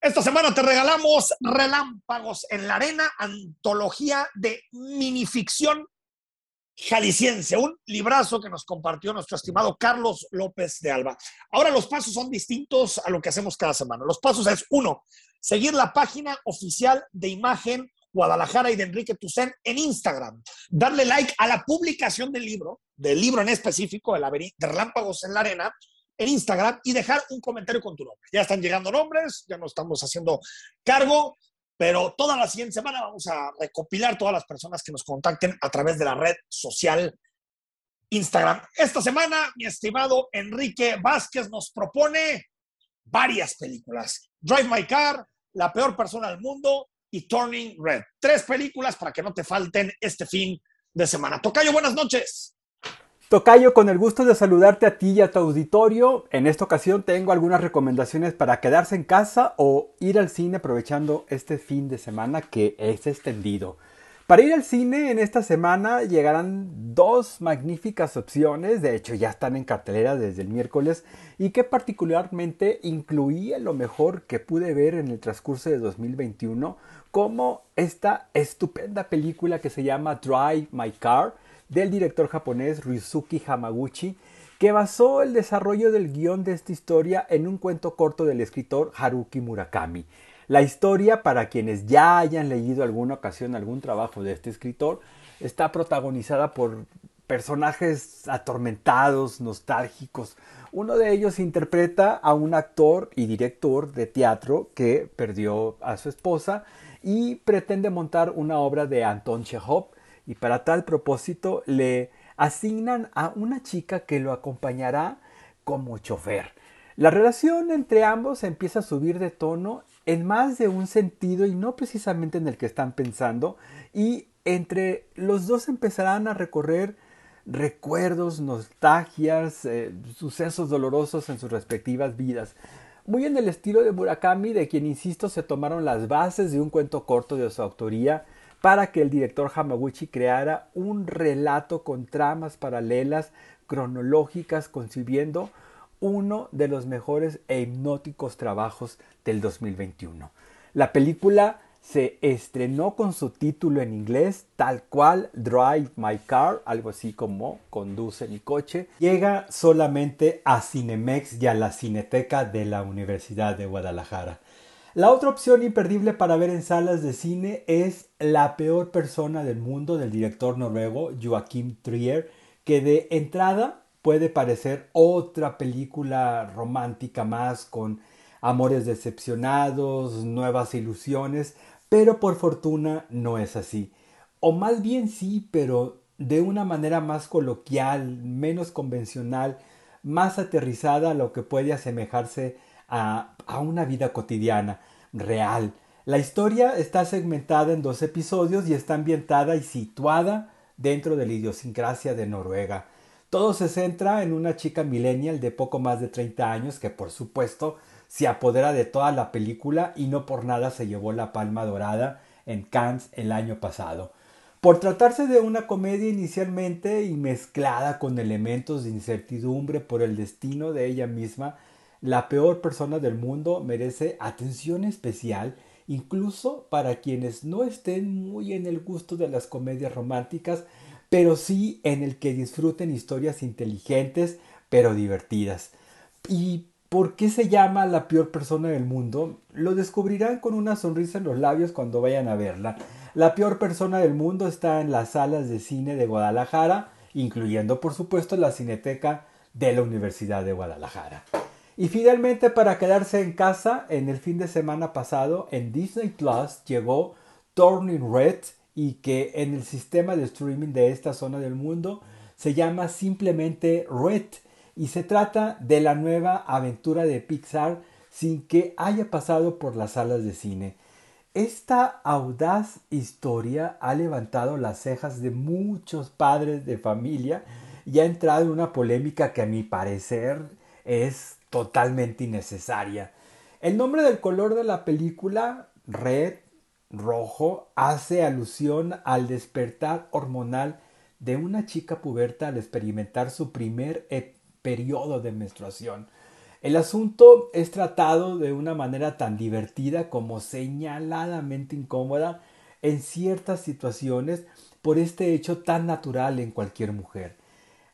Esta semana te regalamos Relámpagos en la Arena, antología de minificción jalisciense, un librazo que nos compartió nuestro estimado Carlos López de Alba. Ahora los pasos son distintos a lo que hacemos cada semana. Los pasos es, uno, seguir la página oficial de imagen Guadalajara y de Enrique Tucen en Instagram. Darle like a la publicación del libro, del libro en específico, de, de Relámpagos en la Arena, en Instagram y dejar un comentario con tu nombre. Ya están llegando nombres, ya nos estamos haciendo cargo, pero toda la siguiente semana vamos a recopilar todas las personas que nos contacten a través de la red social Instagram. Esta semana, mi estimado Enrique Vázquez nos propone varias películas. Drive My Car, La peor persona del mundo y Turning Red. Tres películas para que no te falten este fin de semana. Tocayo, buenas noches. Tocayo, con el gusto de saludarte a ti y a tu auditorio. En esta ocasión tengo algunas recomendaciones para quedarse en casa o ir al cine aprovechando este fin de semana que es extendido. Para ir al cine en esta semana llegarán dos magníficas opciones, de hecho ya están en cartelera desde el miércoles y que particularmente incluía lo mejor que pude ver en el transcurso de 2021 como esta estupenda película que se llama Drive My Car del director japonés Ryusuke Hamaguchi, que basó el desarrollo del guion de esta historia en un cuento corto del escritor Haruki Murakami. La historia, para quienes ya hayan leído alguna ocasión algún trabajo de este escritor, está protagonizada por personajes atormentados, nostálgicos. Uno de ellos interpreta a un actor y director de teatro que perdió a su esposa y pretende montar una obra de Anton Chekhov y para tal propósito le asignan a una chica que lo acompañará como chofer. La relación entre ambos empieza a subir de tono en más de un sentido y no precisamente en el que están pensando y entre los dos empezarán a recorrer recuerdos, nostalgias, eh, sucesos dolorosos en sus respectivas vidas. Muy en el estilo de Murakami, de quien, insisto, se tomaron las bases de un cuento corto de su autoría, para que el director Hamaguchi creara un relato con tramas paralelas cronológicas concibiendo uno de los mejores e hipnóticos trabajos del 2021. La película se estrenó con su título en inglés, tal cual Drive My Car, algo así como Conduce mi coche. Llega solamente a Cinemex y a la Cineteca de la Universidad de Guadalajara. La otra opción imperdible para ver en salas de cine es La peor persona del mundo del director noruego Joachim Trier, que de entrada puede parecer otra película romántica más con amores decepcionados, nuevas ilusiones, pero por fortuna no es así. O más bien sí, pero de una manera más coloquial, menos convencional, más aterrizada a lo que puede asemejarse a, una vida cotidiana, real. La historia está segmentada en dos episodios y está ambientada y situada dentro de la idiosincrasia de Noruega. Todo se centra en una chica millennial de poco más de 30 años que por supuesto se apodera de toda la película y no por nada se llevó la palma dorada en Cannes el año pasado. Por tratarse de una comedia inicialmente y mezclada con elementos de incertidumbre por el destino de ella misma, la peor persona del mundo merece atención especial incluso para quienes no estén muy en el gusto de las comedias románticas, pero sí en el que disfruten historias inteligentes pero divertidas. ¿Y por qué se llama la peor persona del mundo? Lo descubrirán con una sonrisa en los labios cuando vayan a verla. La peor persona del mundo está en las salas de cine de Guadalajara, incluyendo por supuesto la Cineteca de la Universidad de Guadalajara. Y finalmente, para quedarse en casa, en el fin de semana pasado en Disney Plus llegó Turning Red y que en el sistema de streaming de esta zona del mundo se llama simplemente Red y se trata de la nueva aventura de Pixar sin que haya pasado por las salas de cine. Esta audaz historia ha levantado las cejas de muchos padres de familia y ha entrado en una polémica que a mi parecer es totalmente innecesaria. El nombre del color de la película, red, rojo, hace alusión al despertar hormonal de una chica puberta al experimentar su primer e-, periodo de menstruación. El asunto es tratado de una manera tan divertida como señaladamente incómoda en ciertas situaciones por este hecho tan natural en cualquier mujer.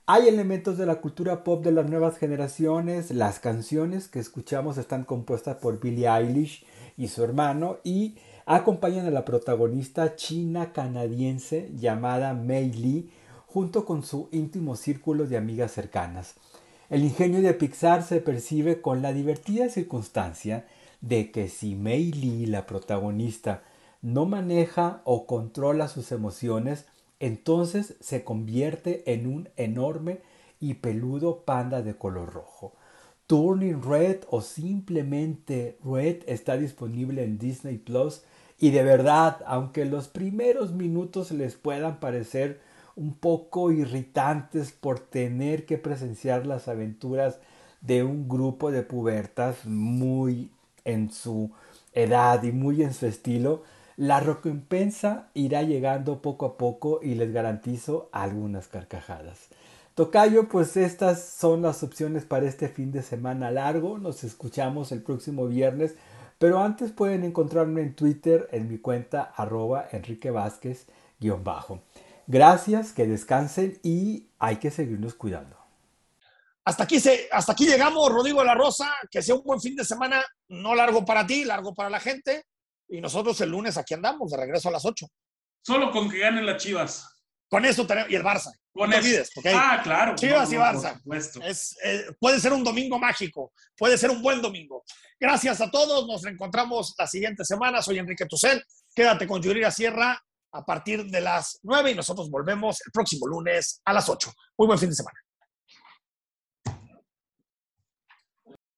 Hay elementos de la cultura pop de las nuevas generaciones, las canciones que escuchamos están compuestas por Billie Eilish y su hermano y acompañan a la protagonista china canadiense llamada Mei Li junto con su íntimo círculo de amigas cercanas. El ingenio de Pixar se percibe con la divertida circunstancia de que si Mei Li, la protagonista, no maneja o controla sus emociones, entonces se convierte en un enorme y peludo panda de color rojo. Turning Red o simplemente Red está disponible en Disney Plus y de verdad, aunque los primeros minutos les puedan parecer un poco irritantes por tener que presenciar las aventuras de un grupo de pubertas muy en su edad y muy en su estilo, la recompensa irá llegando poco a poco y les garantizo algunas carcajadas. Tocayo, pues estas son las opciones para este fin de semana largo. Nos escuchamos el próximo viernes, pero antes pueden encontrarme en Twitter en mi cuenta arroba Enrique Vázquez bajo. Gracias, que descansen y hay que seguirnos cuidando. Hasta aquí, hasta aquí llegamos, Rodrigo de la Rosa. Que sea un buen fin de semana, no largo para ti, largo para la gente. Y nosotros el lunes aquí andamos, de regreso a las 8. Solo con que ganen las Chivas. Con eso tenemos, y el Barça. Con no olvides, Ah, claro. Chivas y Barça. Es, eh, puede ser un domingo mágico, puede ser un buen domingo. Gracias a todos, nos reencontramos la siguiente semana. Soy Enrique Tucel. Quédate con Yurira Sierra a partir de las 9 y nosotros volvemos el próximo lunes a las 8. Muy buen fin de semana.